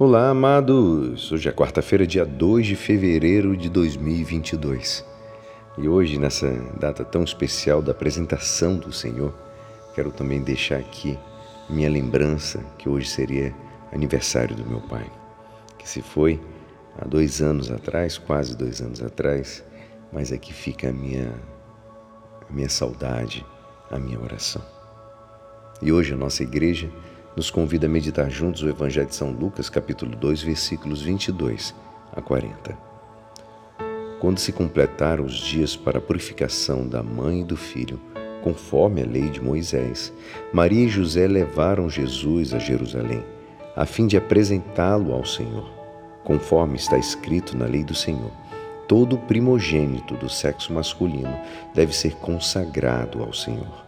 Olá, amados! Hoje é quarta-feira, dia 2 de fevereiro de 2022. E hoje, nessa data tão especial da apresentação do Senhor, quero também deixar aqui minha lembrança que hoje seria aniversário do meu pai, que se foi há dois anos atrás, quase dois anos atrás, mas aqui fica a minha, a minha saudade, a minha oração. E hoje a nossa igreja nos convida a meditar juntos o Evangelho de São Lucas, capítulo 2, versículos 22 a 40. Quando se completaram os dias para a purificação da mãe e do filho, conforme a lei de Moisés, Maria e José levaram Jesus a Jerusalém, a fim de apresentá-lo ao Senhor, conforme está escrito na lei do Senhor. Todo primogênito do sexo masculino deve ser consagrado ao Senhor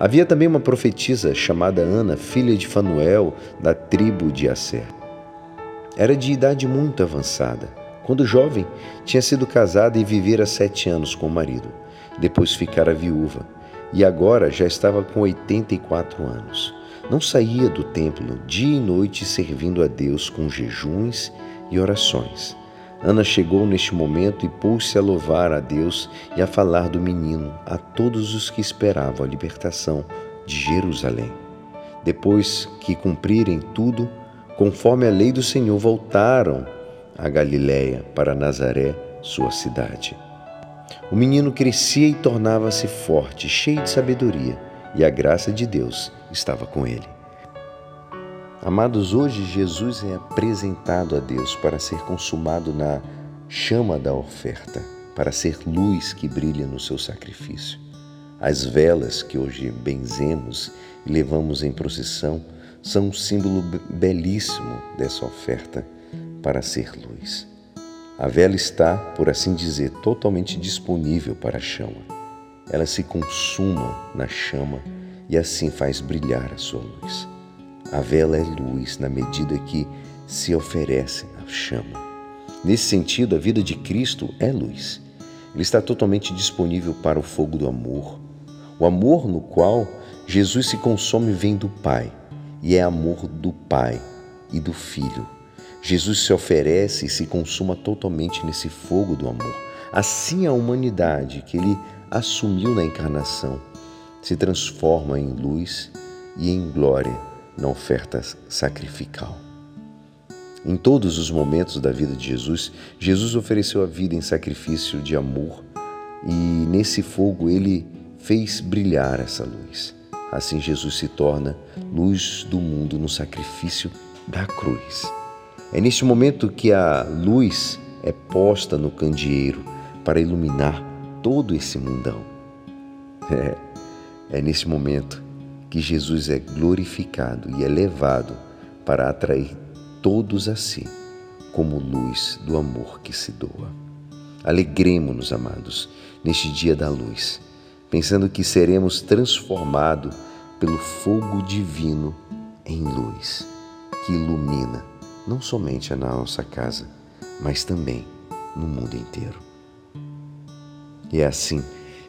Havia também uma profetisa chamada Ana, filha de Fanuel, da tribo de Asser. Era de idade muito avançada. Quando jovem, tinha sido casada e vivera sete anos com o marido. Depois ficara viúva e agora já estava com 84 anos. Não saía do templo dia e noite servindo a Deus com jejuns e orações. Ana chegou neste momento e pôs-se a louvar a Deus e a falar do menino a todos os que esperavam a libertação de Jerusalém. Depois que cumprirem tudo, conforme a lei do Senhor, voltaram a Galiléia para Nazaré, sua cidade. O menino crescia e tornava-se forte, cheio de sabedoria, e a graça de Deus estava com ele. Amados, hoje Jesus é apresentado a Deus para ser consumado na chama da oferta, para ser luz que brilha no seu sacrifício. As velas que hoje benzemos e levamos em procissão são um símbolo belíssimo dessa oferta para ser luz. A vela está, por assim dizer, totalmente disponível para a chama. Ela se consuma na chama e assim faz brilhar a sua luz. A vela é luz na medida que se oferece à chama. Nesse sentido, a vida de Cristo é luz. Ele está totalmente disponível para o fogo do amor. O amor no qual Jesus se consome vem do Pai e é amor do Pai e do Filho. Jesus se oferece e se consuma totalmente nesse fogo do amor. Assim, a humanidade que ele assumiu na encarnação se transforma em luz e em glória na oferta sacrificial. Em todos os momentos da vida de Jesus, Jesus ofereceu a vida em sacrifício de amor e nesse fogo ele fez brilhar essa luz. Assim, Jesus se torna luz do mundo no sacrifício da cruz. É neste momento que a luz é posta no candeeiro para iluminar todo esse mundão. É, é nesse momento que Jesus é glorificado e elevado para atrair todos a si, como luz do amor que se doa. Alegremos-nos, amados, neste dia da luz, pensando que seremos transformados pelo fogo divino em luz, que ilumina não somente a nossa casa, mas também no mundo inteiro. E é assim,